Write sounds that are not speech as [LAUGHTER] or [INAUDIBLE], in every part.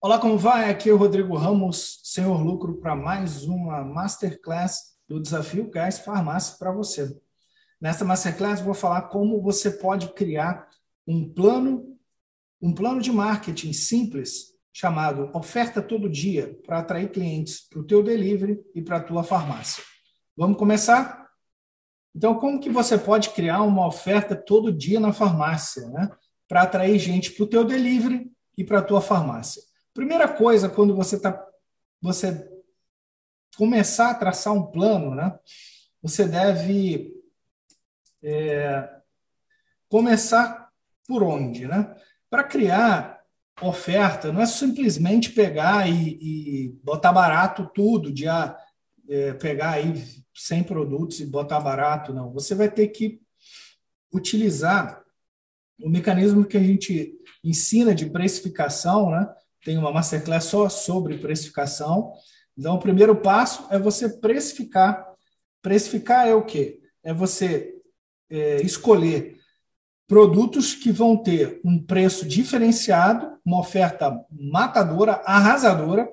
Olá, como vai? Aqui é o Rodrigo Ramos, Senhor Lucro, para mais uma Masterclass do Desafio Gás Farmácia para você. Nesta Masterclass, vou falar como você pode criar um plano, um plano de marketing simples chamado Oferta Todo Dia para atrair clientes para o teu delivery e para a tua farmácia. Vamos começar? Então, como que você pode criar uma oferta todo dia na farmácia, né? Para atrair gente para o teu delivery e para a tua farmácia. Primeira coisa, quando você está você começar a traçar um plano, né? Você deve é, começar por onde, né? Para criar oferta, não é simplesmente pegar e, e botar barato tudo, de ah, é, pegar aí 100 produtos e botar barato, não. Você vai ter que utilizar o mecanismo que a gente ensina de precificação, né? Tem uma masterclass só sobre precificação. Então, o primeiro passo é você precificar. Precificar é o quê? É você é, escolher produtos que vão ter um preço diferenciado, uma oferta matadora, arrasadora,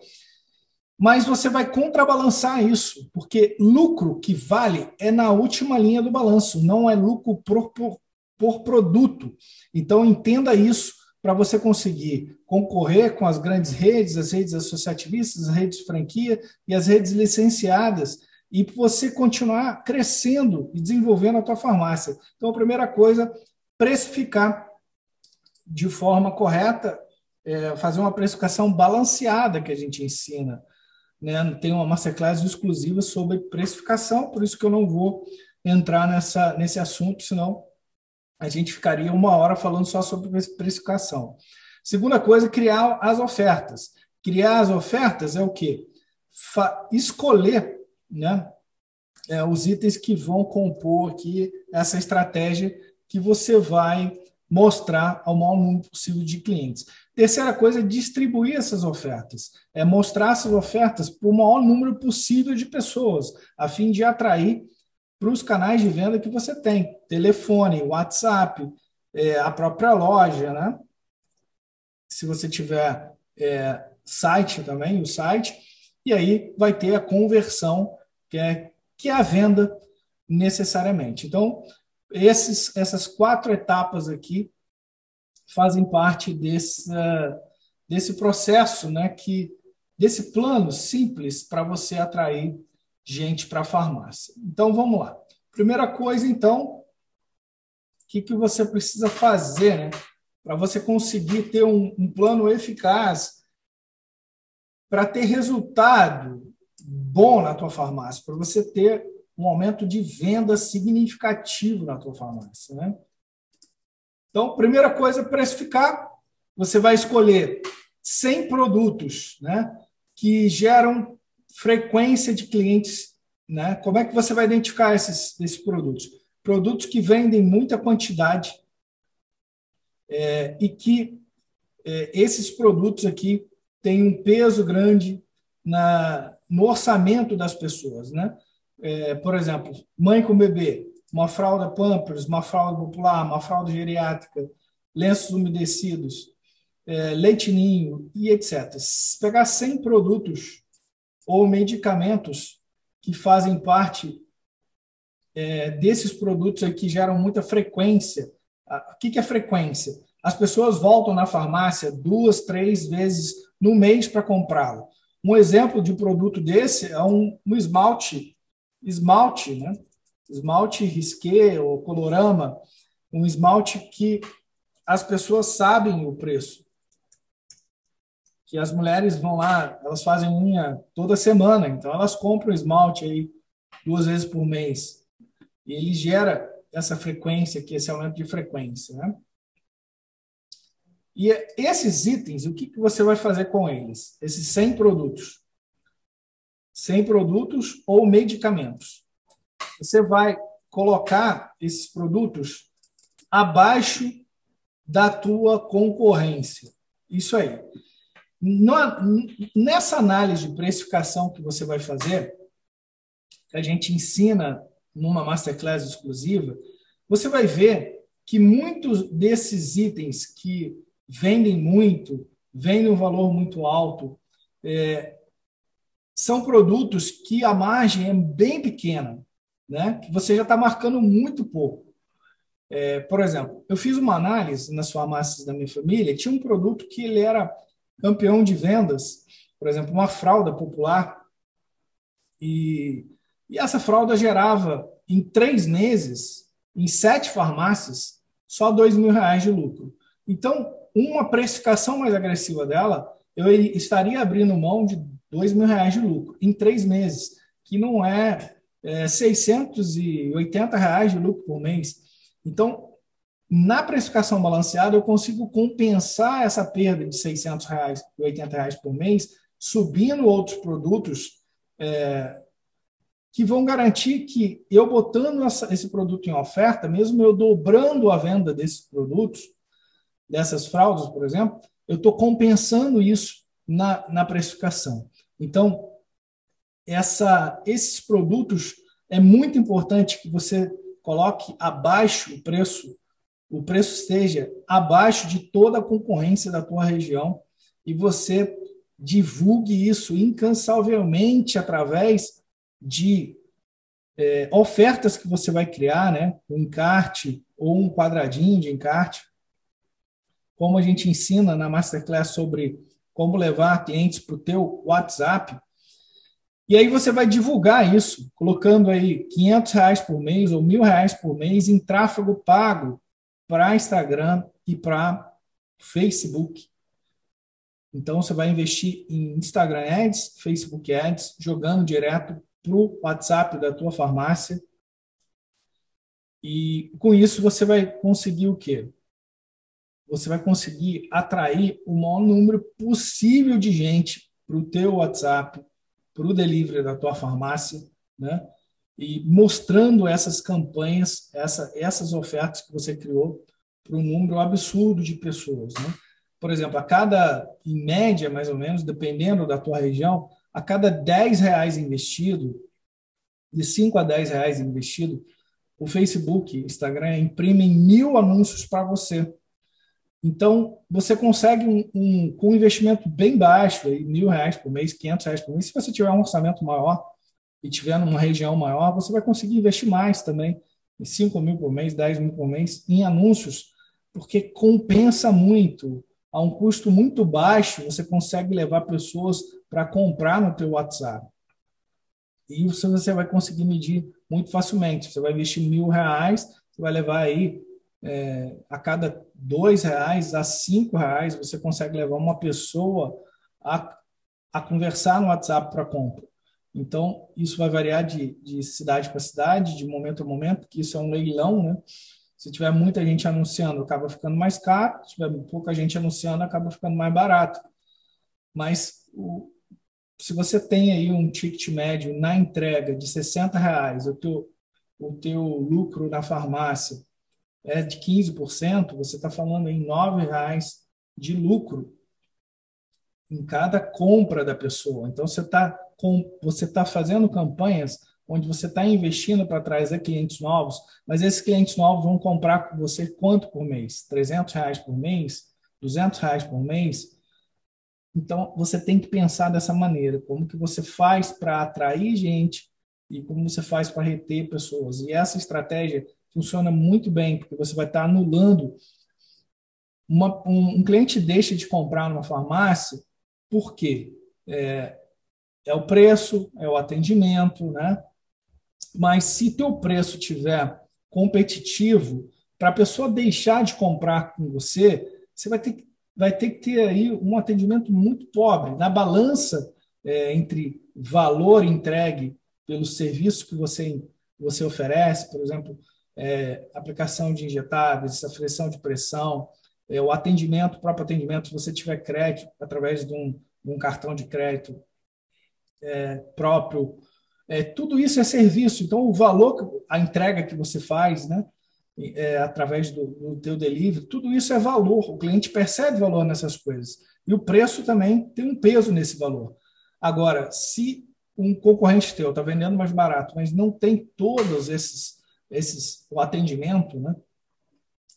mas você vai contrabalançar isso, porque lucro que vale é na última linha do balanço, não é lucro por, por, por produto. Então, entenda isso para você conseguir concorrer com as grandes redes, as redes associativistas, as redes de franquia e as redes licenciadas, e você continuar crescendo e desenvolvendo a tua farmácia. Então, a primeira coisa, precificar de forma correta, é, fazer uma precificação balanceada que a gente ensina. Né? Tem uma masterclass exclusiva sobre precificação, por isso que eu não vou entrar nessa, nesse assunto, senão a gente ficaria uma hora falando só sobre precificação. Segunda coisa, criar as ofertas. Criar as ofertas é o quê? Fa escolher né, é, os itens que vão compor aqui essa estratégia que você vai mostrar ao maior número possível de clientes. Terceira coisa é distribuir essas ofertas, é mostrar essas ofertas para o maior número possível de pessoas, a fim de atrair para os canais de venda que você tem: telefone, WhatsApp, é, a própria loja, né? Se você tiver é, site também, o site, e aí vai ter a conversão, que é, que é a venda necessariamente. Então, esses, essas quatro etapas aqui fazem parte desse, desse processo, né, que, desse plano simples para você atrair gente para a farmácia. Então, vamos lá. Primeira coisa, então, o que, que você precisa fazer né, para você conseguir ter um, um plano eficaz para ter resultado bom na tua farmácia, para você ter um aumento de venda significativo na tua farmácia. Né? Então, primeira coisa, precificar. Você vai escolher 100 produtos né, que geram frequência de clientes, né? Como é que você vai identificar esses, esses produtos? Produtos que vendem muita quantidade é, e que é, esses produtos aqui têm um peso grande na, no orçamento das pessoas, né? É, por exemplo, mãe com bebê, uma fralda Pampers, uma fralda popular, uma fralda geriátrica, lenços umedecidos, é, leite ninho e etc. Se pegar 100 produtos ou medicamentos que fazem parte é, desses produtos aí que geram muita frequência. O que, é frequência? As pessoas voltam na farmácia duas, três vezes no mês para comprá-lo. Um exemplo de produto desse é um, um esmalte, esmalte, né? Esmalte risqué ou colorama, um esmalte que as pessoas sabem o preço que as mulheres vão lá, elas fazem unha toda semana, então elas compram esmalte aí duas vezes por mês. E ele gera essa frequência aqui, esse aumento de frequência, né? E esses itens, o que, que você vai fazer com eles? Esses 100 produtos. 100 produtos ou medicamentos. Você vai colocar esses produtos abaixo da tua concorrência. Isso aí nessa análise de precificação que você vai fazer, que a gente ensina numa masterclass exclusiva, você vai ver que muitos desses itens que vendem muito, vem num valor muito alto. É, são produtos que a margem é bem pequena, né? que você já está marcando muito pouco. É, por exemplo, eu fiz uma análise nas farmácias da minha família, tinha um produto que ele era campeão de vendas, por exemplo, uma fralda popular, e, e essa fralda gerava, em três meses, em sete farmácias, só dois mil reais de lucro. Então, uma precificação mais agressiva dela, eu estaria abrindo mão de dois mil reais de lucro em três meses, que não é, é 680 reais de lucro por mês. Então, na precificação balanceada, eu consigo compensar essa perda de 600 reais e 80 reais por mês, subindo outros produtos é, que vão garantir que eu botando essa, esse produto em oferta, mesmo eu dobrando a venda desses produtos, dessas fraldas, por exemplo, eu estou compensando isso na, na precificação. Então, essa, esses produtos é muito importante que você coloque abaixo o preço, o preço esteja abaixo de toda a concorrência da tua região e você divulgue isso incansavelmente através de é, ofertas que você vai criar, né? Um encarte ou um quadradinho de encarte, como a gente ensina na masterclass sobre como levar clientes para o teu WhatsApp. E aí você vai divulgar isso, colocando aí 500 reais por mês ou mil reais por mês em tráfego pago para Instagram e para Facebook. Então você vai investir em Instagram Ads, Facebook Ads, jogando direto para o WhatsApp da tua farmácia. E com isso você vai conseguir o quê? Você vai conseguir atrair o maior número possível de gente para o teu WhatsApp, para o delivery da tua farmácia, né? E mostrando essas campanhas, essa, essas ofertas que você criou para um número absurdo de pessoas, né? Por exemplo, a cada, em média, mais ou menos, dependendo da tua região, a cada 10 reais investido, de 5 a 10 reais investido, o Facebook, Instagram imprimem mil anúncios para você. Então, você consegue, um, um, com um investimento bem baixo, aí, mil reais por mês, 500 reais por mês, se você tiver um orçamento maior e tiver numa região maior, você vai conseguir investir mais também, 5 mil por mês, 10 mil por mês, em anúncios, porque compensa muito. A um custo muito baixo, você consegue levar pessoas para comprar no teu WhatsApp. E isso você vai conseguir medir muito facilmente. Você vai investir mil reais, você vai levar aí é, a cada dois reais a cinco reais, você consegue levar uma pessoa a, a conversar no WhatsApp para compra. Então, isso vai variar de, de cidade para cidade, de momento a momento, porque isso é um leilão, né? Se tiver muita gente anunciando, acaba ficando mais caro. Se tiver pouca gente anunciando, acaba ficando mais barato. Mas o, se você tem aí um ticket médio na entrega de 60 reais, o teu, o teu lucro na farmácia é de 15%, você está falando em R$ reais de lucro em cada compra da pessoa. Então, você está você tá fazendo campanhas onde você está investindo para trazer clientes novos, mas esses clientes novos vão comprar com você quanto por mês? 300 reais por mês? 200 reais por mês? Então, você tem que pensar dessa maneira, como que você faz para atrair gente e como você faz para reter pessoas. E essa estratégia funciona muito bem, porque você vai estar anulando uma, um, um, cliente deixa de comprar numa farmácia, por quê? É, é o preço, é o atendimento, né? Mas se teu preço tiver competitivo, para a pessoa deixar de comprar com você, você vai ter que vai ter que ter aí um atendimento muito pobre. Na balança é, entre valor entregue pelo serviço que você, você oferece, por exemplo, é, aplicação de injetáveis, aflição de pressão, é, o atendimento, o próprio atendimento, se você tiver crédito através de um, de um cartão de crédito é, próprio, é, tudo isso é serviço. Então, o valor, a entrega que você faz, né, é, através do, do teu delivery, tudo isso é valor. O cliente percebe valor nessas coisas. E o preço também tem um peso nesse valor. Agora, se um concorrente teu está vendendo mais barato, mas não tem todos esses, esses o atendimento, né?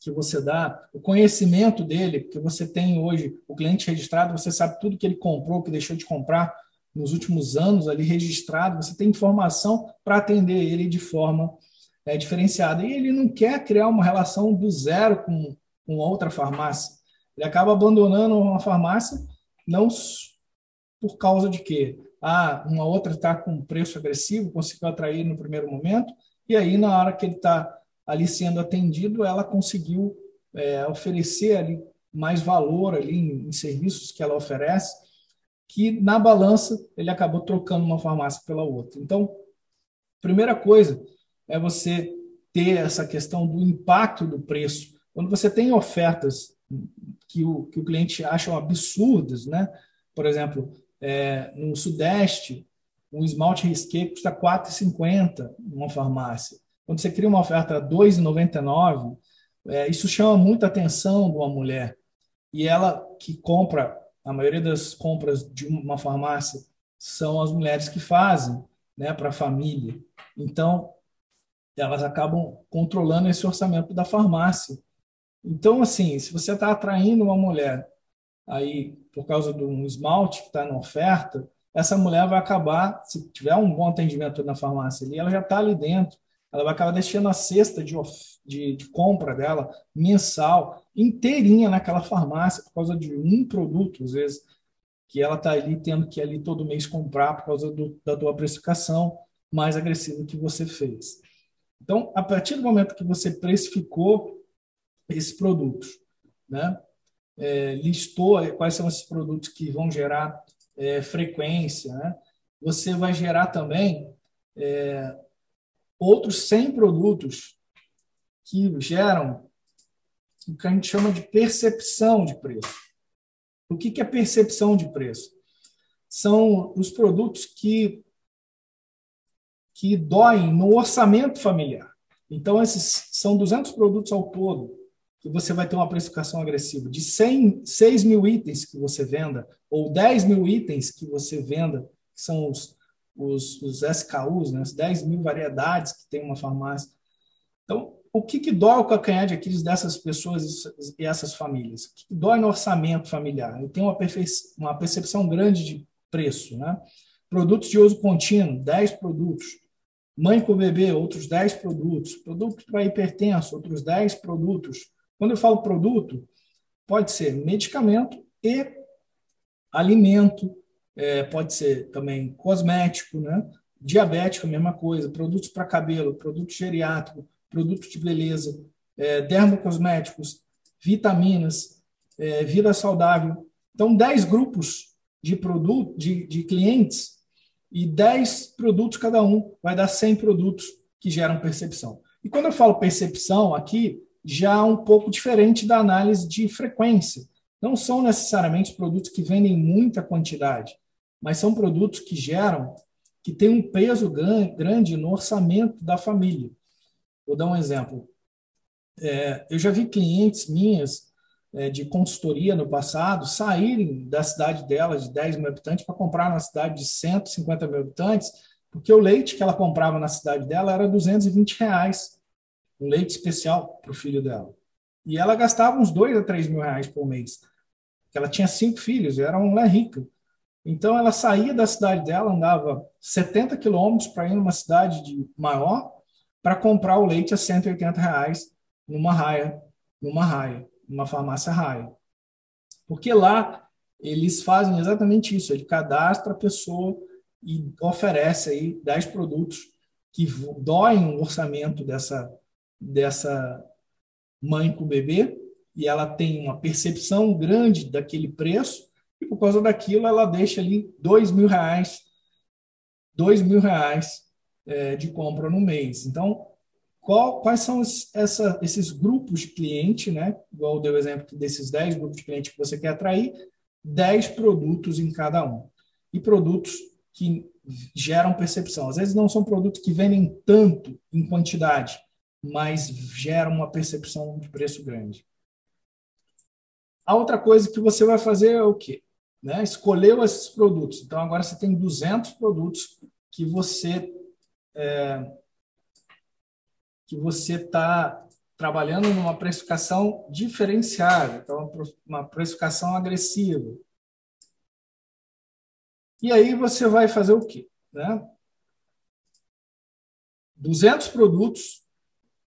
que você dá, o conhecimento dele, que você tem hoje, o cliente registrado, você sabe tudo que ele comprou, que deixou de comprar nos últimos anos ali registrado, você tem informação para atender ele de forma é, diferenciada. E ele não quer criar uma relação do zero com, com outra farmácia. Ele acaba abandonando uma farmácia, não por causa de quê? Ah, uma outra está com preço agressivo, conseguiu atrair no primeiro momento, e aí, na hora que ele está ali sendo atendido, ela conseguiu é, oferecer ali mais valor ali em, em, serviços que ela oferece, que na balança ele acabou trocando uma farmácia pela outra. Então, primeira coisa é você ter essa questão do impacto do preço. Quando você tem ofertas que o, que o cliente acha absurdas, né? Por exemplo, é, no Sudeste, um esmalte risqué custa R$ 4,50 numa farmácia. Quando você cria uma oferta R$ 2,99, é, isso chama muita atenção de uma mulher. E ela que compra, a maioria das compras de uma farmácia são as mulheres que fazem né, para a família. Então, elas acabam controlando esse orçamento da farmácia. Então, assim, se você está atraindo uma mulher aí por causa de um esmalte que está na oferta, essa mulher vai acabar, se tiver um bom atendimento na farmácia ali, ela já está ali dentro, ela vai acabar deixando a cesta de, de, de, compra dela mensal inteirinha naquela farmácia por causa de um produto, às vezes, que ela está ali tendo que ali todo mês comprar por causa do, da tua precificação mais agressiva que você fez. Então, a partir do momento que você precificou esses produtos, né, é, listou quais são esses produtos que vão gerar é, frequência, né, você vai gerar também é, outros 100 produtos que geram o que a gente chama de percepção de preço. O que é percepção de preço? São os produtos que que doem no orçamento familiar. Então, esses são 200 produtos ao todo, que você vai ter uma precificação agressiva. De 100, 6 mil itens que você venda, ou 10 mil itens que você venda, que são os, os, os SKUs, né, as 10 mil variedades que tem uma farmácia. Então, o que, que dói o calcanhar de Aquiles dessas pessoas e essas famílias? O que, que dói no orçamento familiar? Ele tem uma, uma percepção grande de preço. Né? Produtos de uso contínuo, 10 produtos. Mãe com bebê, outros 10 produtos. Produto para hipertenso, outros 10 produtos. Quando eu falo produto, pode ser medicamento e alimento, é, pode ser também cosmético, né? diabético, mesma coisa, produtos para cabelo, produto geriátrico, produtos de beleza, é, dermocosméticos, vitaminas, é, vida saudável. Então, 10 grupos de produto, de, de clientes e 10 produtos cada um, vai dar 100 produtos que geram percepção. E quando eu falo percepção aqui, já é um pouco diferente da análise de frequência. Não são necessariamente produtos que vendem muita quantidade, mas são produtos que geram, que têm um peso grande no orçamento da família. Vou dar um exemplo. É, eu já vi clientes minhas é, de consultoria no passado saírem da cidade dela, de 10 mil habitantes, para comprar na cidade de 150 mil habitantes, porque o leite que ela comprava na cidade dela era 220 reais, um leite especial para o filho dela. E ela gastava uns 2 a 3 mil reais por mês. Ela tinha cinco filhos, era uma rica. Então ela saía da cidade dela, andava 70 quilômetros para ir numa cidade de maior para comprar o leite a 180 reais numa raia, numa raia uma farmácia raia. Porque lá eles fazem exatamente isso, ele cadastra a pessoa e oferece aí 10 produtos que doem o orçamento dessa, dessa mãe com o bebê e ela tem uma percepção grande daquele preço por causa daquilo ela deixa ali dois mil reais, dois mil reais é, de compra no mês. Então qual, quais são essa, esses grupos de cliente, né? Igual deu o exemplo desses 10 grupos de cliente que você quer atrair, 10 produtos em cada um. E produtos que geram percepção. Às vezes não são produtos que vendem tanto em quantidade, mas geram uma percepção de preço grande. A outra coisa que você vai fazer é o quê? Né? Escolheu esses produtos. Então, agora você tem 200 produtos que você é, que você está trabalhando numa precificação diferenciada, então uma precificação agressiva. E aí você vai fazer o quê? Né? 200 produtos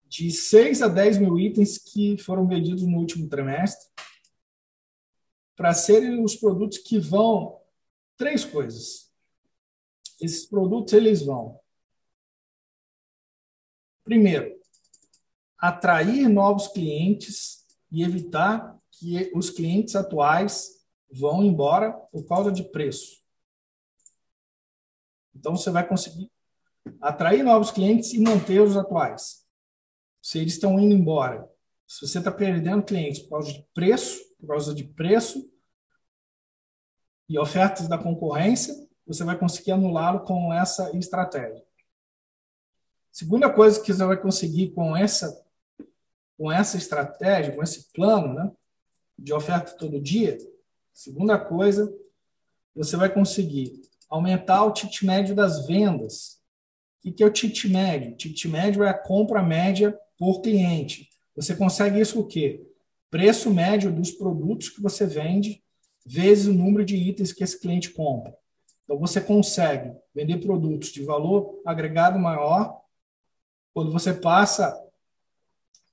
de 6 a 10 mil itens que foram vendidos no último trimestre para serem os produtos que vão três coisas. Esses produtos eles vão primeiro atrair novos clientes e evitar que os clientes atuais vão embora por causa de preço. Então você vai conseguir atrair novos clientes e manter os atuais. Se eles estão indo embora, se você está perdendo clientes por causa de preço, por causa de preço e ofertas da concorrência, você vai conseguir anulá-lo com essa estratégia. Segunda coisa que você vai conseguir com essa com essa estratégia, com esse plano, né, de oferta todo dia, segunda coisa, você vai conseguir aumentar o ticket médio das vendas. O que é o ticket médio? Ticket médio é a compra média por cliente. Você consegue isso o quê? Preço médio dos produtos que você vende vezes o número de itens que esse cliente compra. Então, você consegue vender produtos de valor agregado maior quando você passa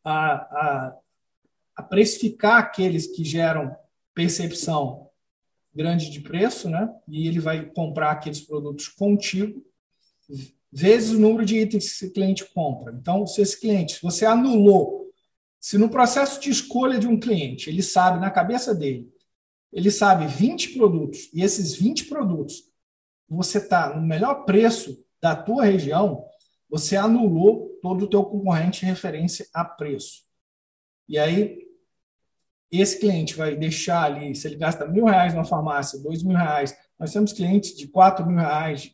a, a, a precificar aqueles que geram percepção grande de preço, né? E ele vai comprar aqueles produtos contigo, vezes o número de itens que esse cliente compra. Então, se esse cliente, se você anulou, se no processo de escolha de um cliente, ele sabe na cabeça dele, ele sabe 20 produtos, e esses 20 produtos você está no melhor preço da tua região, você anulou todo o teu concorrente referência a preço. E aí, esse cliente vai deixar ali, se ele gasta mil reais na farmácia, dois mil reais, nós temos clientes de quatro mil reais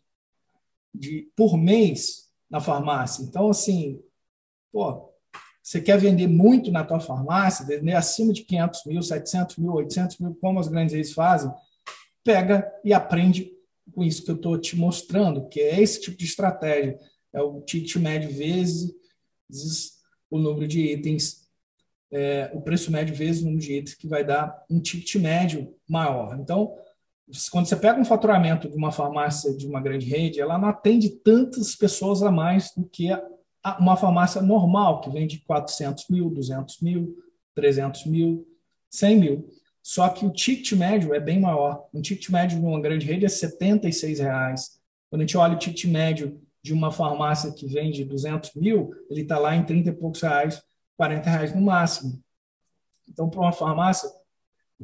de, por mês na farmácia. Então, assim, pô, você quer vender muito na tua farmácia, vender acima de 500 mil, 700 mil, 800 mil, como as grandes redes fazem, pega e aprende com isso que eu estou te mostrando, que é esse tipo de estratégia é o ticket médio vezes o número de itens, é, o preço médio vezes o número de itens, que vai dar um ticket médio maior. Então, quando você pega um faturamento de uma farmácia de uma grande rede, ela não atende tantas pessoas a mais do que uma farmácia normal, que vende 400 mil, 200 mil, 300 mil, 100 mil. Só que o ticket médio é bem maior. Um ticket médio de uma grande rede é 76 reais. Quando a gente olha o ticket médio de uma farmácia que vende 200 mil, ele está lá em 30 e poucos reais, 40 reais no máximo. Então, para uma farmácia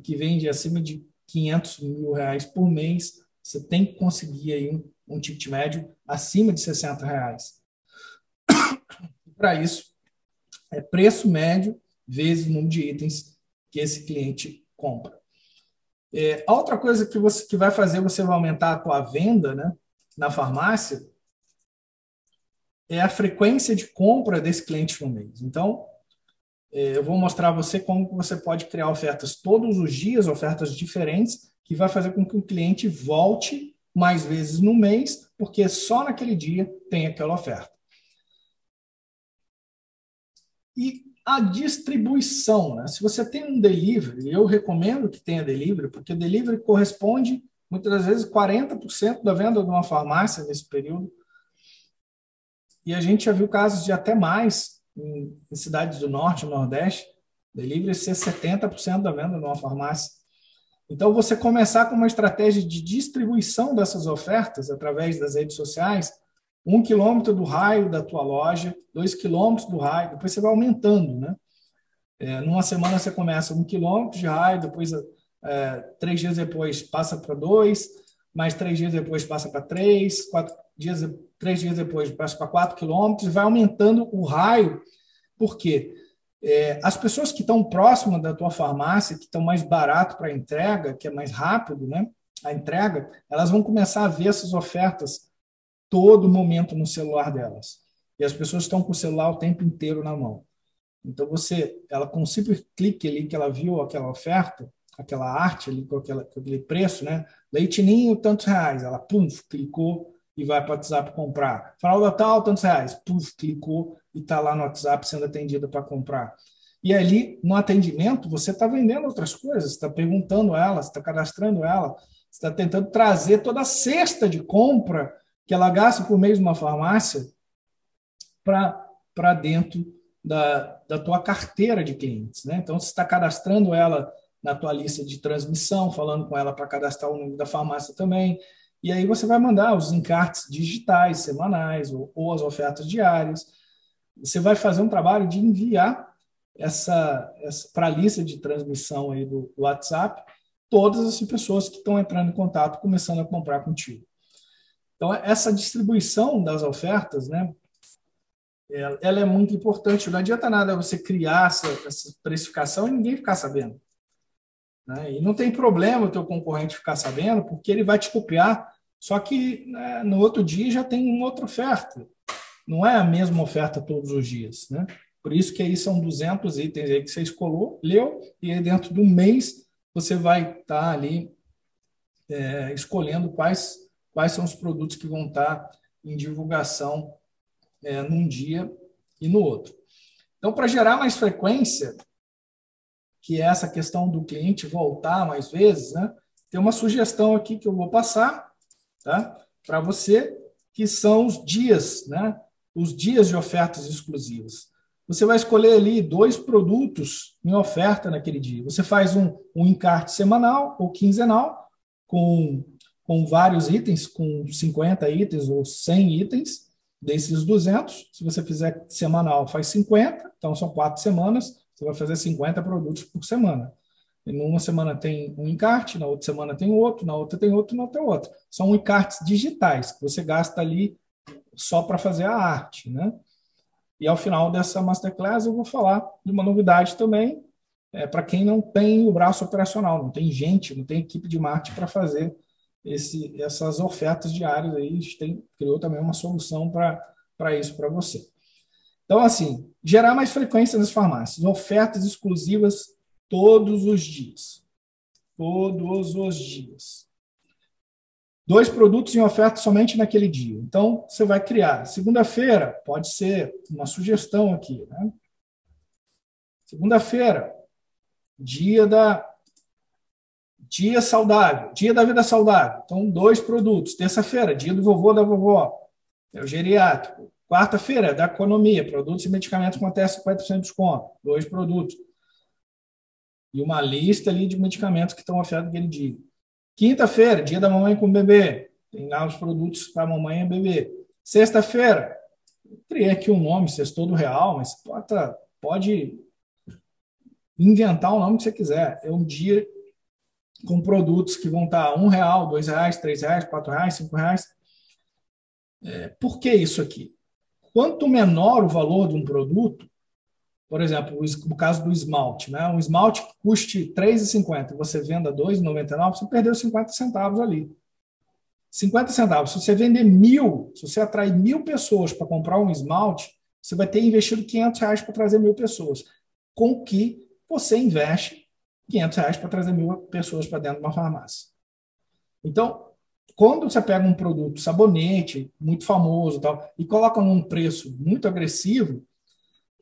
que vende acima de 500 mil reais por mês, você tem que conseguir aí um, um ticket médio acima de 60 reais. Para isso, é preço médio vezes o número de itens que esse cliente compra. É, outra coisa que você que vai fazer você vai aumentar a tua venda, né, na farmácia, é a frequência de compra desse cliente no mês. Então, é, eu vou mostrar a você como você pode criar ofertas todos os dias, ofertas diferentes, que vai fazer com que o cliente volte mais vezes no mês, porque só naquele dia tem aquela oferta. E a distribuição, né? se você tem um delivery, eu recomendo que tenha delivery, porque delivery corresponde muitas das vezes 40% da venda de uma farmácia nesse período e a gente já viu casos de até mais em, em cidades do norte e nordeste, delivery ser 70% da venda numa farmácia. Então, você começar com uma estratégia de distribuição dessas ofertas através das redes sociais, um quilômetro do raio da tua loja, dois quilômetros do raio, depois você vai aumentando, né? É, numa semana você começa um quilômetro de raio, depois é, três dias depois passa para dois, mais três dias depois passa para três, quatro dias três dias depois passa para 4 quilômetros, vai aumentando o raio, porque é, as pessoas que estão próximas da tua farmácia, que estão mais barato para entrega, que é mais rápido, né? A entrega, elas vão começar a ver essas ofertas todo momento no celular delas. E as pessoas estão com o celular o tempo inteiro na mão. Então você, ela com um simples clique ali que ela viu aquela oferta, aquela arte ali com, aquela, com aquele preço, né? Leitinho tantos reais, ela pum, clicou e vai para o WhatsApp comprar. Fralda tal, tantos reais. Puf, clicou e está lá no WhatsApp sendo atendida para comprar. E ali, no atendimento, você está vendendo outras coisas, está perguntando ela, está cadastrando ela, está tentando trazer toda a cesta de compra que ela gasta por mês numa farmácia para dentro da, da tua carteira de clientes. Né? Então, você está cadastrando ela na tua lista de transmissão, falando com ela para cadastrar o número da farmácia também. E aí você vai mandar os encartes digitais, semanais, ou, ou as ofertas diárias. Você vai fazer um trabalho de enviar essa, essa para a lista de transmissão aí do, do WhatsApp todas as pessoas que estão entrando em contato, começando a comprar contigo. Então, essa distribuição das ofertas, né, ela é muito importante. Não adianta nada você criar essa, essa precificação e ninguém ficar sabendo. Né? E não tem problema o teu concorrente ficar sabendo, porque ele vai te copiar, só que né, no outro dia já tem uma outra oferta. Não é a mesma oferta todos os dias. Né? Por isso que aí são 200 itens aí que você escolheu, leu, e aí dentro do mês você vai estar tá ali é, escolhendo quais, quais são os produtos que vão estar tá em divulgação é, num dia e no outro. Então, para gerar mais frequência, que é essa questão do cliente voltar mais vezes, né? Tem uma sugestão aqui que eu vou passar, tá? Para você, que são os dias, né? Os dias de ofertas exclusivas. Você vai escolher ali dois produtos em oferta naquele dia. Você faz um, um encarte semanal ou quinzenal, com, com vários itens, com 50 itens ou 100 itens, desses 200. Se você fizer semanal, faz 50, então são quatro semanas, você vai fazer 50 produtos por semana. E numa semana tem um encarte, na outra semana tem outro, na outra tem outro, na outra outro. São encartes digitais que você gasta ali só para fazer a arte, né? E ao final dessa masterclass eu vou falar de uma novidade também é, para quem não tem o braço operacional, não tem gente, não tem equipe de marketing para fazer esse, essas ofertas diárias aí. A gente tem, criou também uma solução para isso para você. Então, assim, gerar mais frequência nas farmácias, ofertas exclusivas todos os dias. Todos os dias. Dois produtos em oferta somente naquele dia. Então, você vai criar. Segunda-feira, pode ser uma sugestão aqui. Né? Segunda-feira, dia da dia saudável, dia da vida saudável. Então, dois produtos. Terça-feira, dia do vovô da vovó, é o geriátrico. Quarta-feira, da economia, produtos e medicamentos com até 50% de desconto. Dois produtos. E uma lista ali de medicamentos que estão ofertados naquele dia. Quinta-feira, dia da mamãe com o bebê. Tem lá os produtos para mamãe e bebê. Sexta-feira, criei aqui um nome, sextou do real, mas pode inventar o nome que você quiser. É um dia com produtos que vão estar um real, dois reais, três reais, quatro reais, cinco reais. É, por que isso aqui? Quanto menor o valor de um produto, por exemplo, o caso do esmalte, né? um esmalte que custe R$ 3,50 você venda R$ 2,99, você perdeu 50 centavos ali. 50 centavos. Se você vender mil, se você atrair mil pessoas para comprar um esmalte, você vai ter investido 500 reais para trazer mil pessoas. Com que você investe 500 reais para trazer mil pessoas para dentro de uma farmácia. Então, quando você pega um produto sabonete, muito famoso tal, e coloca num preço muito agressivo,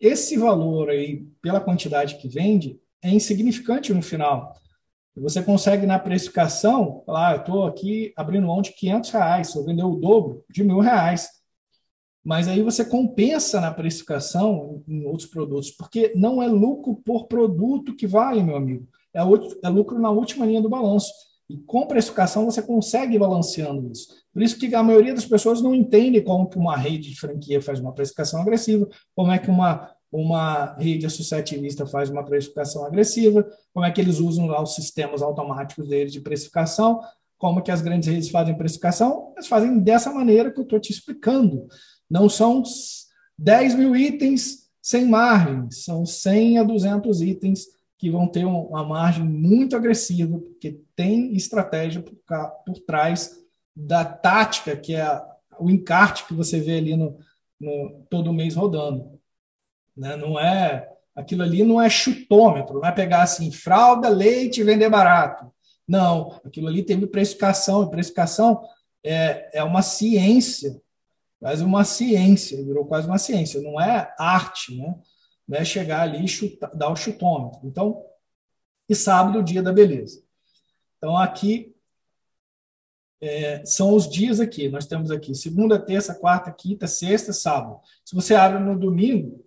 esse valor aí, pela quantidade que vende, é insignificante no final. Você consegue, na precificação, falar, ah, eu estou aqui abrindo mão de 500 reais, se eu vender o dobro, de mil reais. Mas aí você compensa na precificação em outros produtos, porque não é lucro por produto que vale, meu amigo. É, é lucro na última linha do balanço. E com precificação você consegue balanceando isso. Por isso que a maioria das pessoas não entende como que uma rede de franquia faz uma precificação agressiva, como é que uma, uma rede associativista faz uma precificação agressiva, como é que eles usam lá os sistemas automáticos deles de precificação, como que as grandes redes fazem precificação, eles fazem dessa maneira que eu estou te explicando. Não são 10 mil itens sem margem, são 100 a 200 itens que vão ter uma margem muito agressiva, porque tem estratégia por, por trás da tática, que é o encarte que você vê ali no, no todo mês rodando. Né? Não é aquilo ali não é chutômetro, não é pegar assim fralda, leite e vender barato. Não, aquilo ali teve precificação, e precificação é, é uma ciência, quase uma ciência, virou quase uma ciência, não é arte, né? Não é chegar ali e chutar, dar o chutômetro. Então, e sábado, o dia da beleza. Então, aqui é, são os dias aqui. Nós temos aqui segunda, terça, quarta, quinta, sexta, sábado. Se você abre no domingo,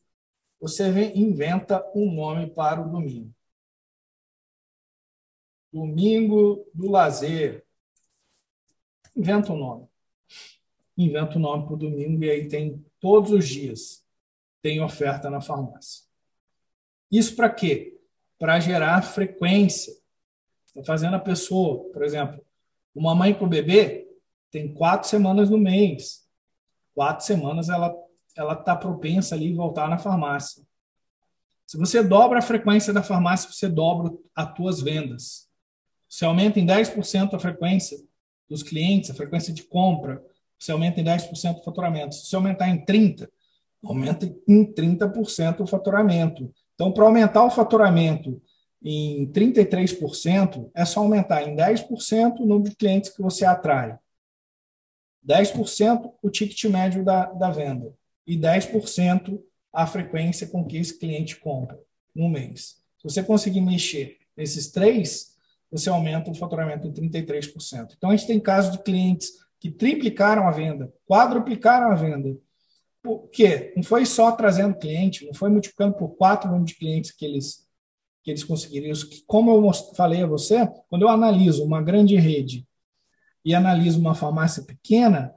você inventa um nome para o domingo. Domingo do lazer. Inventa um nome. Inventa um nome para o domingo e aí tem todos os dias. Tem oferta na farmácia. Isso para quê? Para gerar frequência. Está fazendo a pessoa, por exemplo, uma mãe com o bebê tem quatro semanas no mês. Quatro semanas ela ela está propensa ali voltar na farmácia. Se você dobra a frequência da farmácia, você dobra as tuas vendas. Você aumenta em 10% a frequência dos clientes, a frequência de compra, você aumenta em 10% o faturamento. Se você aumentar em 30%, aumenta em 30% o faturamento. Então, para aumentar o faturamento em 33%, é só aumentar em 10% o número de clientes que você atrai. 10% o ticket médio da, da venda e 10% a frequência com que esse cliente compra no mês. Se você conseguir mexer nesses três, você aumenta o faturamento em 33%. Então, a gente tem casos de clientes que triplicaram a venda, quadruplicaram a venda. Por quê? Não foi só trazendo cliente, não foi multiplicando por quatro o número de clientes que eles que eles conseguiriam. Como eu falei a você, quando eu analiso uma grande rede e analiso uma farmácia pequena,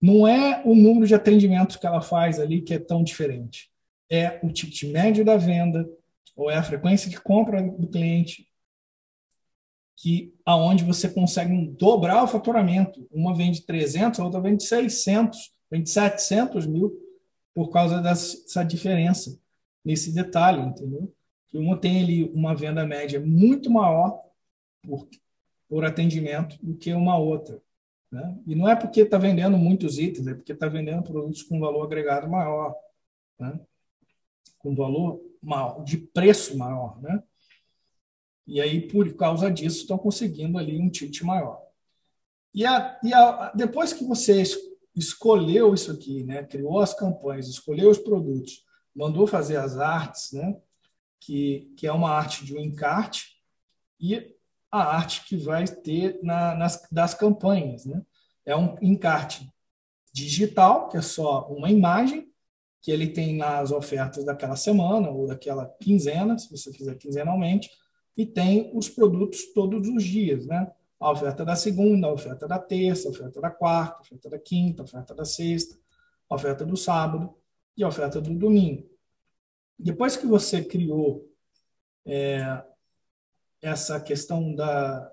não é o número de atendimentos que ela faz ali que é tão diferente. É o ticket médio da venda, ou é a frequência de compra do cliente, que aonde você consegue dobrar o faturamento. Uma vende 300, a outra vende 600, vende 700 mil por causa dessa diferença nesse detalhe, entendeu? que uma tem ali uma venda média muito maior por, por atendimento do que uma outra. Né? E não é porque está vendendo muitos itens, é porque está vendendo produtos com valor agregado maior, né? com valor maior, de preço maior. Né? E aí, por causa disso, estão conseguindo ali um ticket maior. E, a, e a, depois que você escolheu isso aqui, né? criou as campanhas, escolheu os produtos, mandou fazer as artes, né? que, que é uma arte de um encarte, e a arte que vai ter na, nas das campanhas. Né? É um encarte digital, que é só uma imagem, que ele tem nas ofertas daquela semana ou daquela quinzena, se você fizer quinzenalmente, e tem os produtos todos os dias, né? A oferta da segunda, a oferta da terça, a oferta da quarta, a oferta da quinta, a oferta da sexta, a oferta do sábado e a oferta do domingo. Depois que você criou é, essa questão da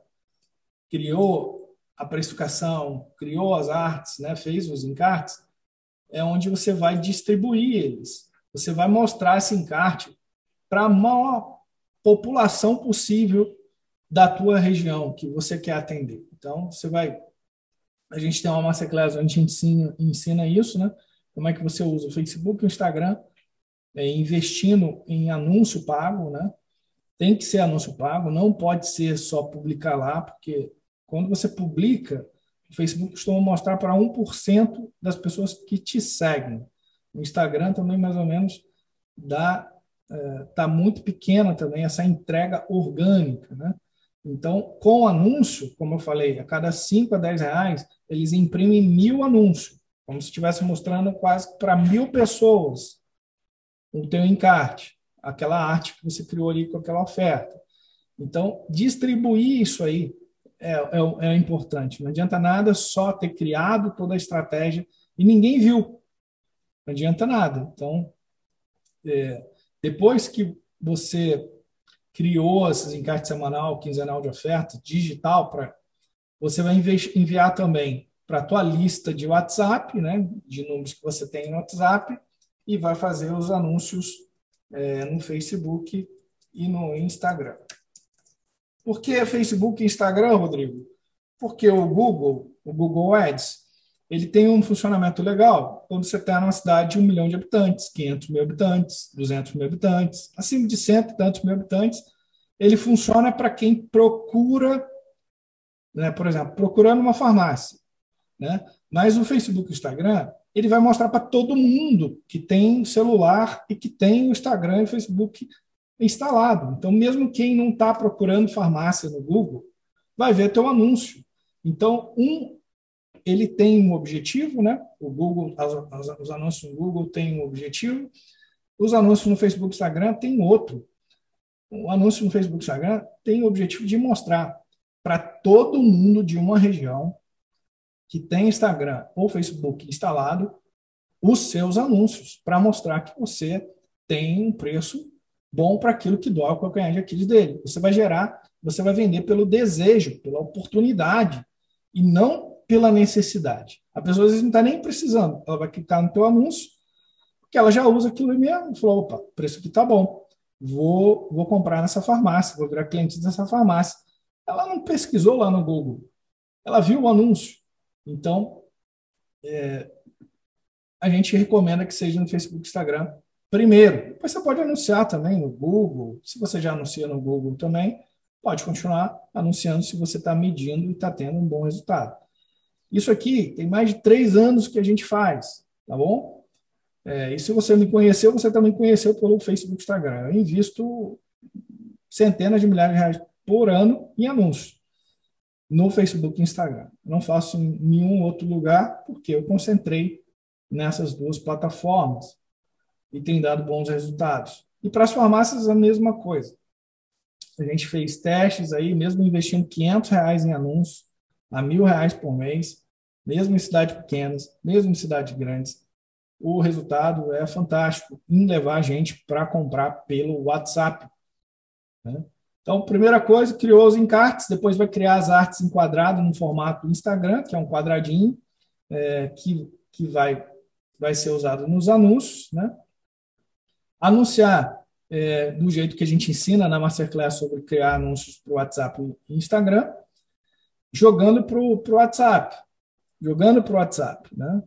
criou a precificação, criou as artes, né, fez os encartes, é onde você vai distribuir eles. Você vai mostrar esse encarte para a maior população possível da tua região que você quer atender. Então, você vai a gente tem uma masterclass onde a gente ensina, ensina isso, né? Como é que você usa o Facebook, o Instagram é, investindo em anúncio pago, né? Tem que ser anúncio pago, não pode ser só publicar lá, porque quando você publica, o Facebook costuma mostrar para 1% das pessoas que te seguem. O Instagram também, mais ou menos, dá está é, muito pequena também essa entrega orgânica, né? Então, com anúncio, como eu falei, a cada 5 a 10 reais, eles imprimem mil anúncios, como se estivesse mostrando quase para mil pessoas o teu encarte, aquela arte que você criou ali com aquela oferta. Então, distribuir isso aí é, é, é importante. Não adianta nada só ter criado toda a estratégia e ninguém viu. Não adianta nada. Então, é, depois que você criou esses encartes semanal, quinzenal de oferta, digital, para você vai enviar também para a tua lista de WhatsApp, né, de números que você tem no WhatsApp, e vai fazer os anúncios é, no Facebook e no Instagram. Por que Facebook e Instagram, Rodrigo? Porque o Google, o Google Ads, ele tem um funcionamento legal quando você está numa cidade de um milhão de habitantes, 500 mil habitantes, 200 mil habitantes, acima de cento e tantos mil habitantes, ele funciona para quem procura, né, por exemplo, procurando uma farmácia. Né? Mas o Facebook e o Instagram, ele vai mostrar para todo mundo que tem celular e que tem o Instagram e o Facebook instalado. Então, mesmo quem não está procurando farmácia no Google, vai ver teu anúncio. Então, um, ele tem um objetivo, né? O Google, as, as, os anúncios no Google têm um objetivo, os anúncios no Facebook e Instagram têm outro. O anúncio no Facebook Instagram tem o objetivo de mostrar para todo mundo de uma região que tem Instagram ou Facebook instalado os seus anúncios, para mostrar que você tem um preço bom para aquilo que dói o calcanhar de Aquiles dele. Você vai gerar, você vai vender pelo desejo, pela oportunidade, e não pela necessidade. A pessoa às vezes não está nem precisando, ela vai clicar no teu anúncio, porque ela já usa aquilo e falou, opa, o preço aqui está bom, vou, vou comprar nessa farmácia, vou virar cliente dessa farmácia. Ela não pesquisou lá no Google, ela viu o anúncio. Então, é, a gente recomenda que seja no Facebook Instagram primeiro. Depois você pode anunciar também no Google. Se você já anuncia no Google também, pode continuar anunciando se você está medindo e está tendo um bom resultado. Isso aqui tem mais de três anos que a gente faz, tá bom? É, e se você me conheceu, você também conheceu pelo Facebook Instagram. Eu invisto centenas de milhares de reais por ano em anúncios no Facebook e Instagram. não faço em nenhum outro lugar porque eu concentrei nessas duas plataformas e tem dado bons resultados. E para as farmácias, a mesma coisa. A gente fez testes aí, mesmo investindo 500 reais em anúncios, a mil reais por mês, mesmo em cidades pequenas, mesmo em cidades grandes, o resultado é fantástico em levar gente para comprar pelo WhatsApp. Né? Então, primeira coisa, criou os encartes, depois vai criar as artes enquadradas no formato Instagram, que é um quadradinho, é, que, que vai, vai ser usado nos anúncios, né? anunciar é, do jeito que a gente ensina na Masterclass sobre criar anúncios para o WhatsApp e Instagram, jogando para o WhatsApp. Jogando para o WhatsApp, né?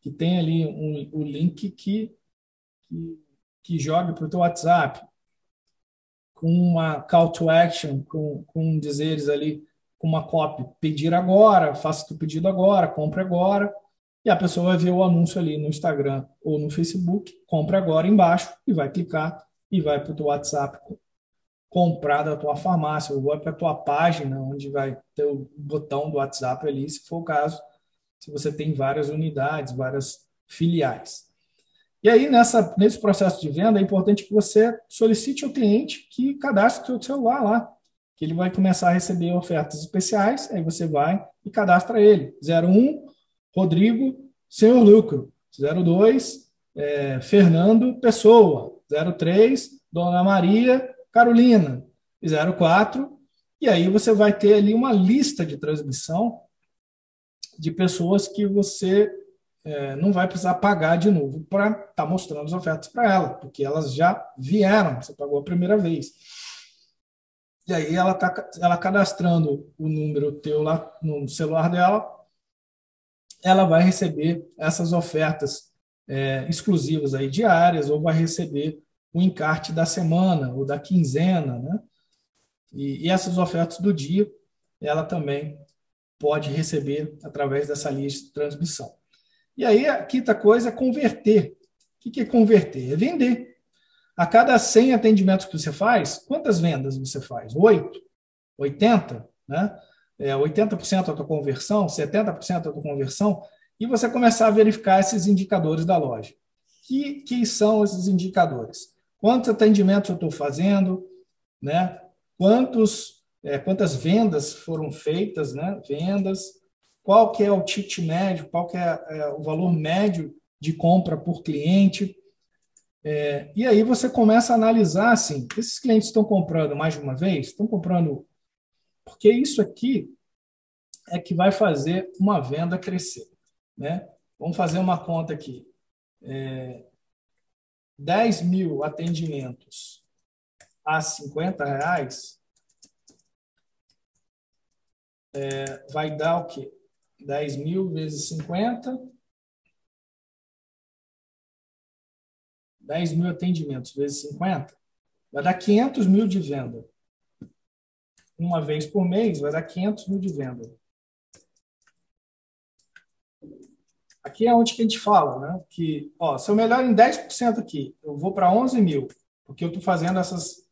Que tem ali um, o link que, que, que joga para o teu WhatsApp, com uma call to action, com, com dizeres ali, com uma copy, pedir agora, faça o pedido agora, compre agora, e a pessoa vai ver o anúncio ali no Instagram ou no Facebook, compra agora embaixo e vai clicar e vai para o teu WhatsApp comprar da tua farmácia, ou vai para a tua página, onde vai ter o botão do WhatsApp ali, se for o caso, se você tem várias unidades, várias filiais. E aí, nessa, nesse processo de venda, é importante que você solicite ao cliente que cadastre o seu celular lá, que ele vai começar a receber ofertas especiais, aí você vai e cadastra ele. 01 Rodrigo, senhor lucro. 02, é, Fernando Pessoa. 03, Dona Maria Carolina. 04, e aí você vai ter ali uma lista de transmissão de pessoas que você é, não vai precisar pagar de novo para estar tá mostrando as ofertas para ela, porque elas já vieram, você pagou a primeira vez. E aí ela está ela cadastrando o número teu lá no celular dela, ela vai receber essas ofertas é, exclusivas aí diárias ou vai receber o encarte da semana ou da quinzena, né? E, e essas ofertas do dia, ela também pode receber através dessa lista de transmissão. E aí a quinta coisa é converter. O que é converter? É vender. A cada 100 atendimentos que você faz, quantas vendas você faz? 8? 80? Né? é, 80% da tua conversão, 70% da tua conversão, e você começar a verificar esses indicadores da loja. Que, que são esses indicadores? Quantos atendimentos eu estou fazendo, né? Quantos, é, quantas vendas foram feitas, né? Vendas, qual que é o ticket médio, qual que é, é o valor médio de compra por cliente. É, e aí você começa a analisar assim, esses clientes estão comprando mais de uma vez, estão comprando porque isso aqui é que vai fazer uma venda crescer. Né? Vamos fazer uma conta aqui. É, 10 mil atendimentos a 50 reais é, vai dar o quê? 10 mil vezes 50. 10 mil atendimentos vezes 50 vai dar 500 mil de venda uma vez por mês, vai dar 500 mil de venda. aqui é onde que a gente fala, né? Que, ó, se eu melhoro em 10% aqui, eu vou para 11 mil, porque eu estou fazendo essas,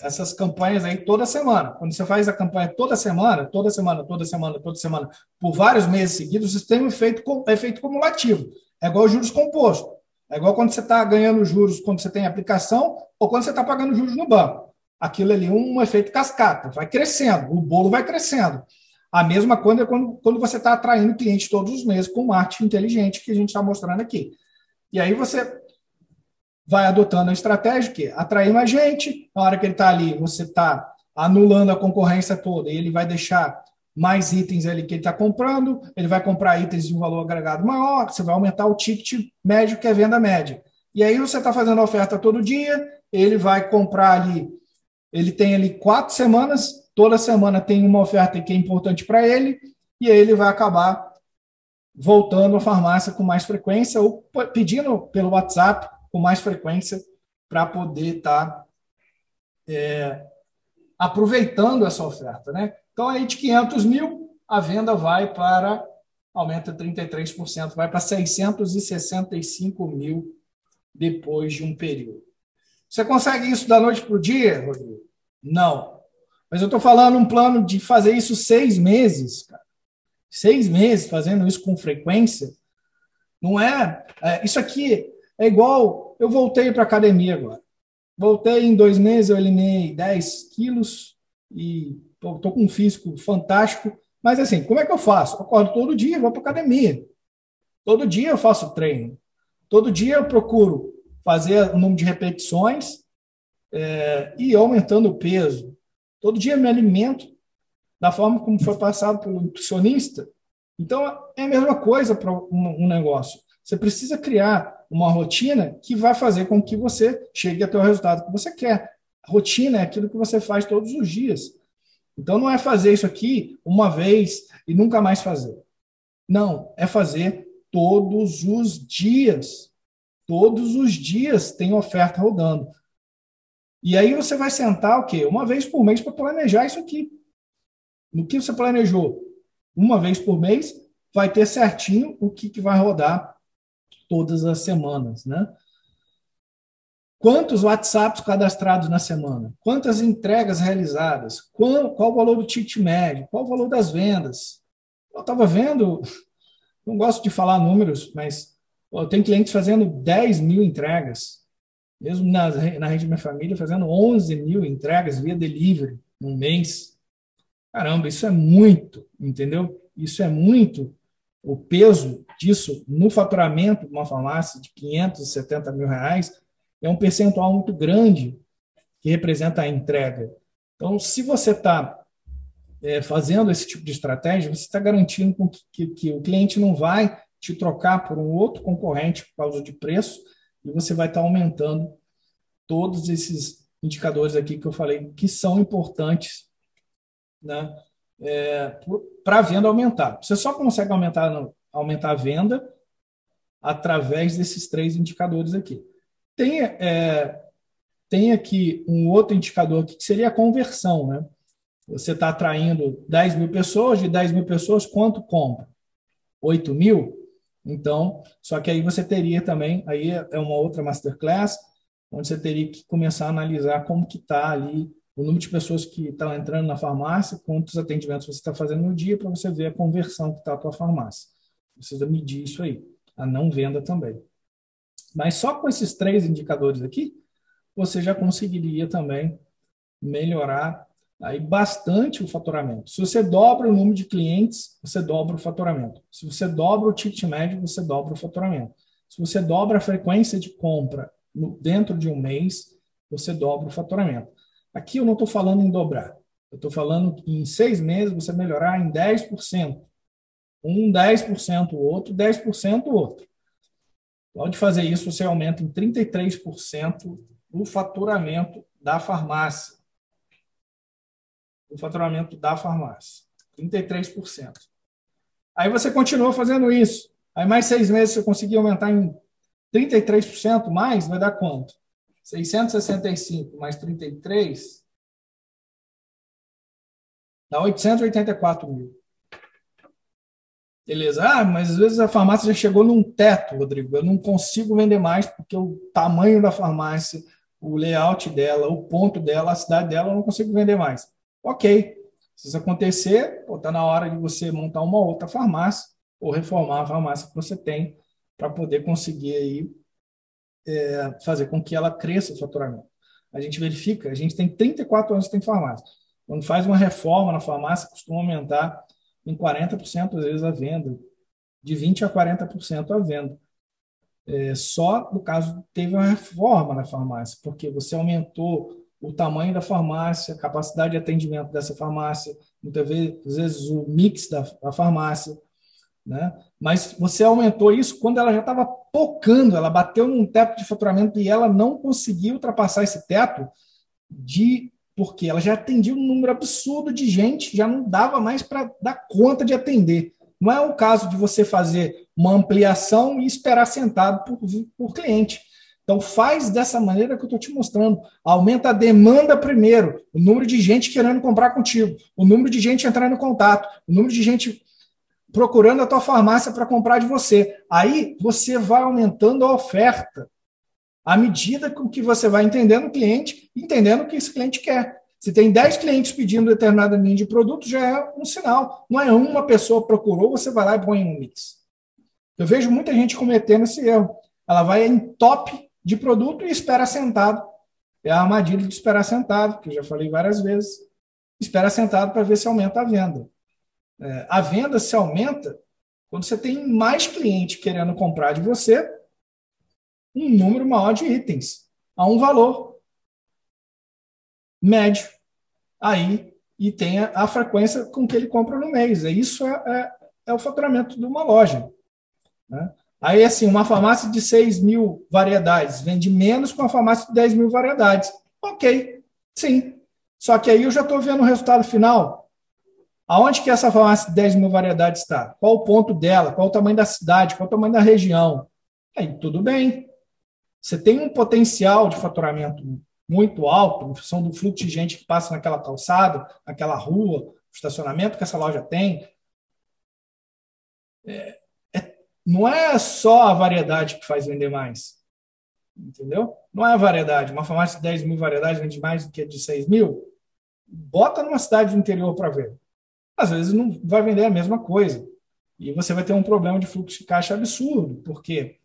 essas campanhas aí toda semana. Quando você faz a campanha toda semana, toda semana, toda semana, toda semana, por vários meses seguidos, você tem um efeito, efeito cumulativo. É igual juros compostos. É igual quando você está ganhando juros quando você tem aplicação ou quando você está pagando juros no banco. Aquilo ali é um efeito cascata, vai crescendo, o bolo vai crescendo. A mesma coisa é quando, quando você está atraindo clientes todos os meses com marketing inteligente que a gente está mostrando aqui. E aí você vai adotando a estratégia que atrair mais gente, na hora que ele está ali, você está anulando a concorrência toda, e ele vai deixar mais itens ali que ele está comprando, ele vai comprar itens de um valor agregado maior, você vai aumentar o ticket médio, que é venda média. E aí você está fazendo a oferta todo dia, ele vai comprar ali, ele tem ali quatro semanas, toda semana tem uma oferta que é importante para ele, e aí ele vai acabar voltando à farmácia com mais frequência ou pedindo pelo WhatsApp com mais frequência para poder estar tá, é, aproveitando essa oferta. Né? Então, aí de 500 mil, a venda vai para, aumenta 33%, vai para 665 mil depois de um período. Você consegue isso da noite para o dia, Rodrigo? Não. Mas eu estou falando um plano de fazer isso seis meses, cara. Seis meses fazendo isso com frequência. Não é, é isso aqui é igual. Eu voltei para academia agora. Voltei em dois meses, eu eliminei 10 quilos e estou com um físico fantástico. Mas assim, como é que eu faço? Eu acordo todo dia, vou para academia. Todo dia eu faço treino. Todo dia eu procuro fazer o número de repetições é, e aumentando o peso. Todo dia eu me alimento da forma como foi passado pelo nutricionista. Então, é a mesma coisa para um negócio. Você precisa criar uma rotina que vai fazer com que você chegue até o resultado que você quer. Rotina é aquilo que você faz todos os dias. Então, não é fazer isso aqui uma vez e nunca mais fazer. Não, é fazer todos os dias. Todos os dias tem oferta rodando. E aí você vai sentar o quê? Uma vez por mês para planejar isso aqui. No que você planejou uma vez por mês, vai ter certinho o que, que vai rodar todas as semanas, né? Quantos WhatsApps cadastrados na semana? Quantas entregas realizadas? Qual, qual o valor do ticket médio? Qual o valor das vendas? Eu estava vendo, [LAUGHS] não gosto de falar números, mas eu tenho clientes fazendo 10 mil entregas mesmo na, na rede minha família, fazendo 11 mil entregas via delivery no mês. Caramba, isso é muito, entendeu? Isso é muito. O peso disso no faturamento de uma farmácia de 570 mil reais é um percentual muito grande que representa a entrega. Então, se você está é, fazendo esse tipo de estratégia, você está garantindo que, que, que o cliente não vai te trocar por um outro concorrente por causa de preço, e você vai estar aumentando todos esses indicadores aqui que eu falei que são importantes né, é, para a venda aumentar. Você só consegue aumentar, aumentar a venda através desses três indicadores aqui. Tem, é, tem aqui um outro indicador aqui que seria a conversão. Né? Você está atraindo 10 mil pessoas, de 10 mil pessoas, quanto compra? 8 mil? Então, só que aí você teria também, aí é uma outra masterclass, onde você teria que começar a analisar como que está ali o número de pessoas que estão entrando na farmácia, quantos atendimentos você está fazendo no dia, para você ver a conversão que está a tua farmácia. Precisa medir isso aí, a não venda também. Mas só com esses três indicadores aqui, você já conseguiria também melhorar aí bastante o faturamento. Se você dobra o número de clientes, você dobra o faturamento. Se você dobra o ticket médio, você dobra o faturamento. Se você dobra a frequência de compra dentro de um mês, você dobra o faturamento. Aqui eu não estou falando em dobrar. Eu estou falando em seis meses você melhorar em 10%. Um 10%, o outro 10%, o outro. Pode fazer isso, você aumenta em 33% o faturamento da farmácia o faturamento da farmácia. 33%. Aí você continua fazendo isso. Aí mais seis meses você conseguir aumentar em 33% mais, vai dar quanto? 665 mais 33 dá 884 mil. Beleza. Ah, mas às vezes a farmácia já chegou num teto, Rodrigo. Eu não consigo vender mais porque o tamanho da farmácia, o layout dela, o ponto dela, a cidade dela, eu não consigo vender mais. Ok. Se isso acontecer, está na hora de você montar uma outra farmácia ou reformar a farmácia que você tem para poder conseguir aí, é, fazer com que ela cresça o faturamento. A gente verifica, a gente tem 34 anos que tem farmácia. Quando faz uma reforma na farmácia, costuma aumentar em 40% às vezes a venda, de 20% a 40% a venda. É, só no caso teve uma reforma na farmácia, porque você aumentou o tamanho da farmácia, a capacidade de atendimento dessa farmácia, muitas vezes o mix da, da farmácia, né? Mas você aumentou isso quando ela já estava pocando, ela bateu num teto de faturamento e ela não conseguiu ultrapassar esse teto de porque ela já atendia um número absurdo de gente, já não dava mais para dar conta de atender. Não é o caso de você fazer uma ampliação e esperar sentado por, por cliente. Então, faz dessa maneira que eu estou te mostrando. Aumenta a demanda primeiro, o número de gente querendo comprar contigo, o número de gente entrando em contato, o número de gente procurando a tua farmácia para comprar de você. Aí você vai aumentando a oferta à medida com que você vai entendendo o cliente, entendendo o que esse cliente quer. Se tem 10 clientes pedindo determinada linha de produto, já é um sinal. Não é uma pessoa procurou, você vai lá e põe um mix. Eu vejo muita gente cometendo esse erro. Ela vai em top de produto e espera sentado. É a armadilha de esperar sentado, que eu já falei várias vezes. Espera sentado para ver se aumenta a venda. É, a venda se aumenta quando você tem mais cliente querendo comprar de você um número maior de itens a um valor médio aí e tenha a frequência com que ele compra no mês. É isso é, é, é o faturamento de uma loja. Né? Aí, assim, uma farmácia de 6 mil variedades vende menos que uma farmácia de 10 mil variedades. Ok, sim. Só que aí eu já estou vendo o resultado final Aonde que essa farmácia de 10 mil variedades está? Qual o ponto dela? Qual o tamanho da cidade? Qual o tamanho da região? Aí tudo bem. Você tem um potencial de faturamento muito alto, em função do fluxo de gente que passa naquela calçada, naquela rua, estacionamento que essa loja tem. É, é, não é só a variedade que faz vender mais. Entendeu? Não é a variedade. Uma farmácia de 10 mil variedades vende mais do que de 6 mil. Bota numa cidade do interior para ver às vezes não vai vender a mesma coisa. E você vai ter um problema de fluxo de caixa absurdo, porque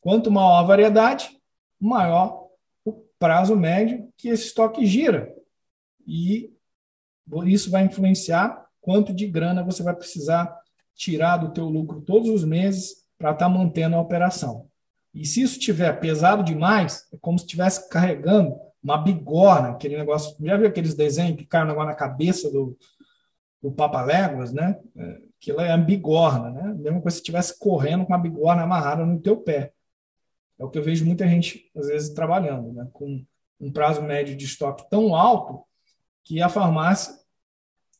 quanto maior a variedade, maior o prazo médio que esse estoque gira. E isso vai influenciar quanto de grana você vai precisar tirar do teu lucro todos os meses para estar tá mantendo a operação. E se isso estiver pesado demais, é como se estivesse carregando uma bigorna, aquele negócio. Já viu aqueles desenhos que caem na cabeça do, o Papaléguas, né? É, aquilo é a bigorna, né? Mesmo que você estivesse correndo com a bigorna amarrada no teu pé. É o que eu vejo muita gente, às vezes, trabalhando, né? Com um prazo médio de estoque tão alto que a farmácia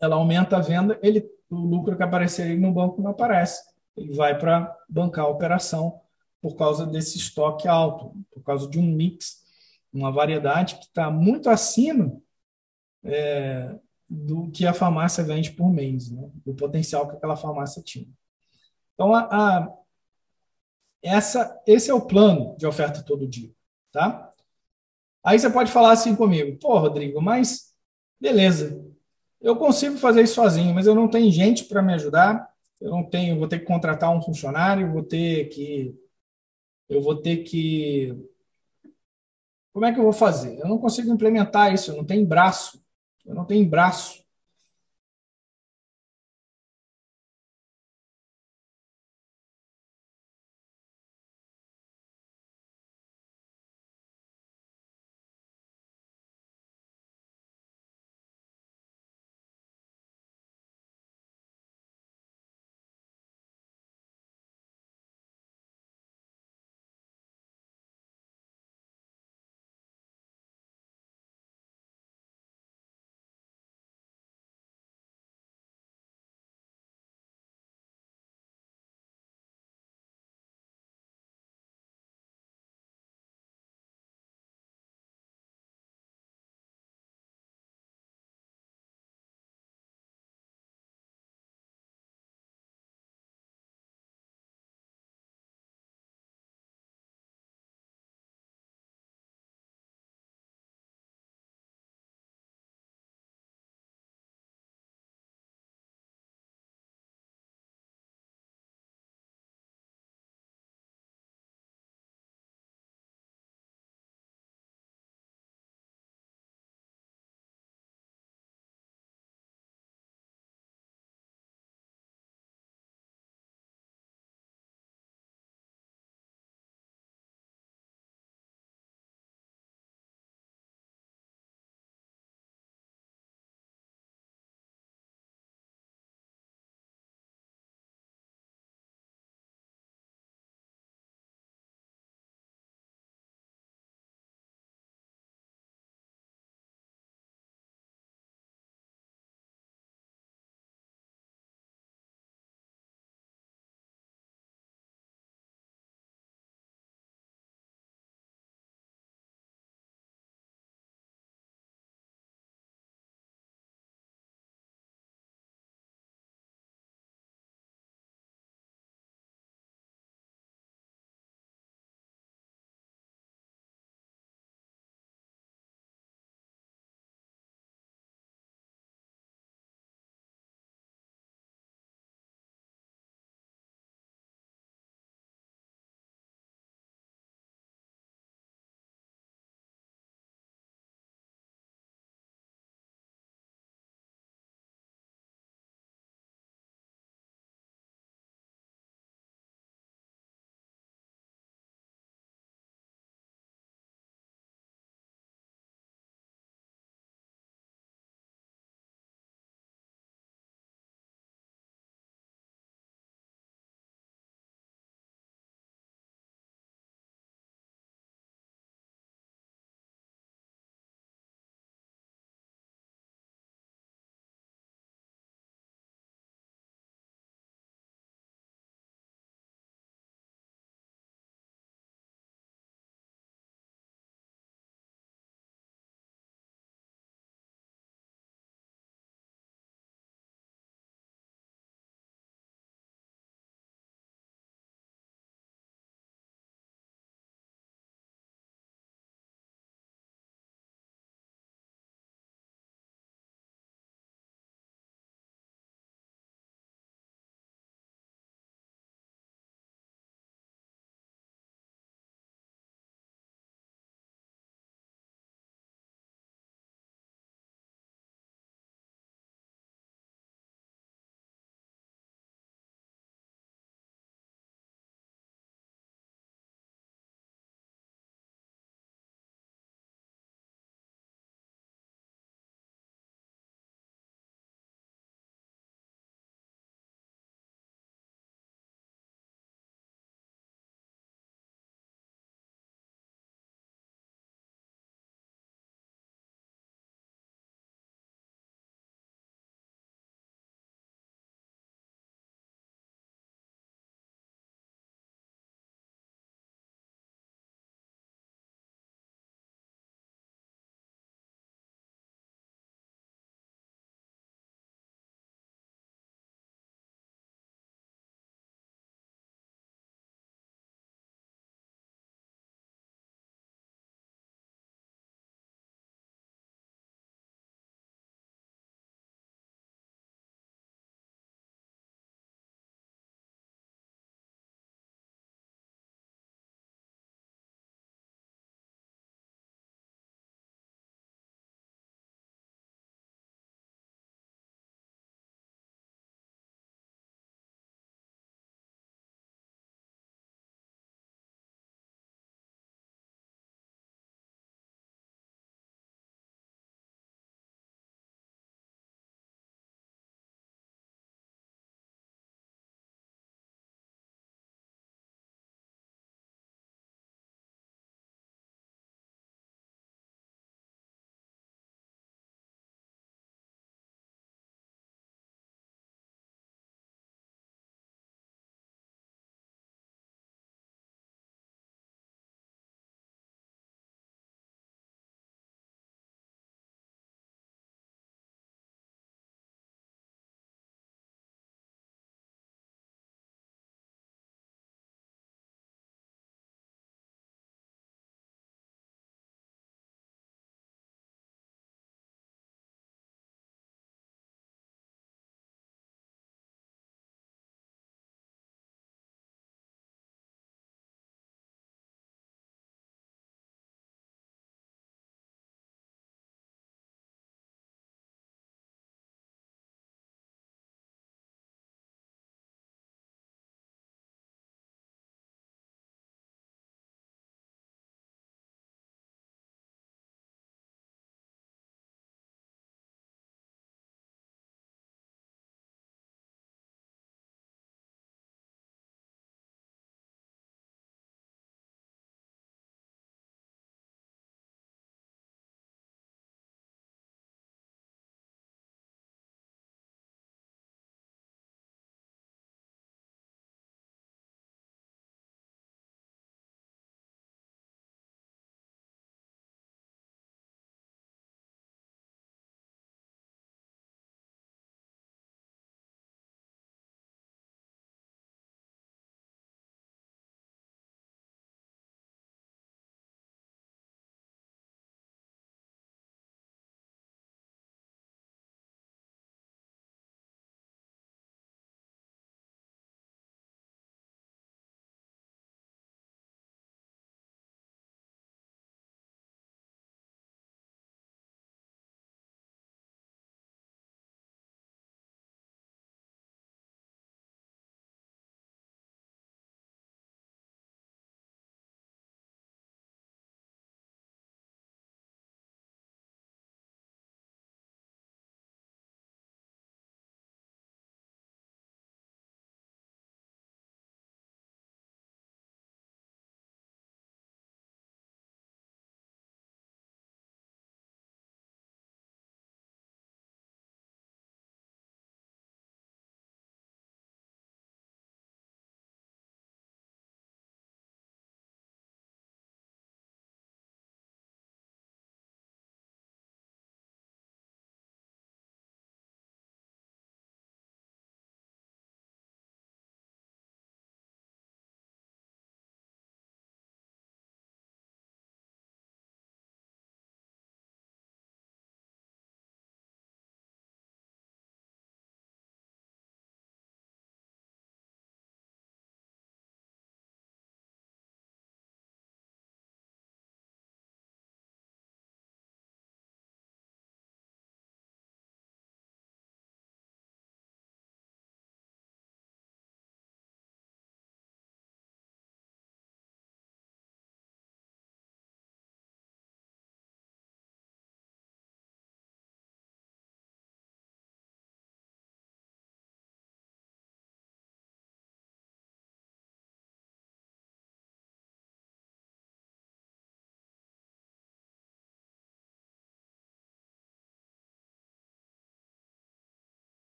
ela aumenta a venda, ele, o lucro que apareceria no banco não aparece. Ele vai para bancar a operação por causa desse estoque alto, por causa de um mix, uma variedade que está muito acima é, do que a farmácia vende por mês, né? do potencial que aquela farmácia tinha. Então, a, a, essa, esse é o plano de oferta todo dia. Tá? Aí você pode falar assim comigo, pô, Rodrigo, mas beleza, eu consigo fazer isso sozinho, mas eu não tenho gente para me ajudar, eu não tenho, vou ter que contratar um funcionário, vou ter que. Eu vou ter que. Como é que eu vou fazer? Eu não consigo implementar isso, eu não tenho braço eu não tenho braço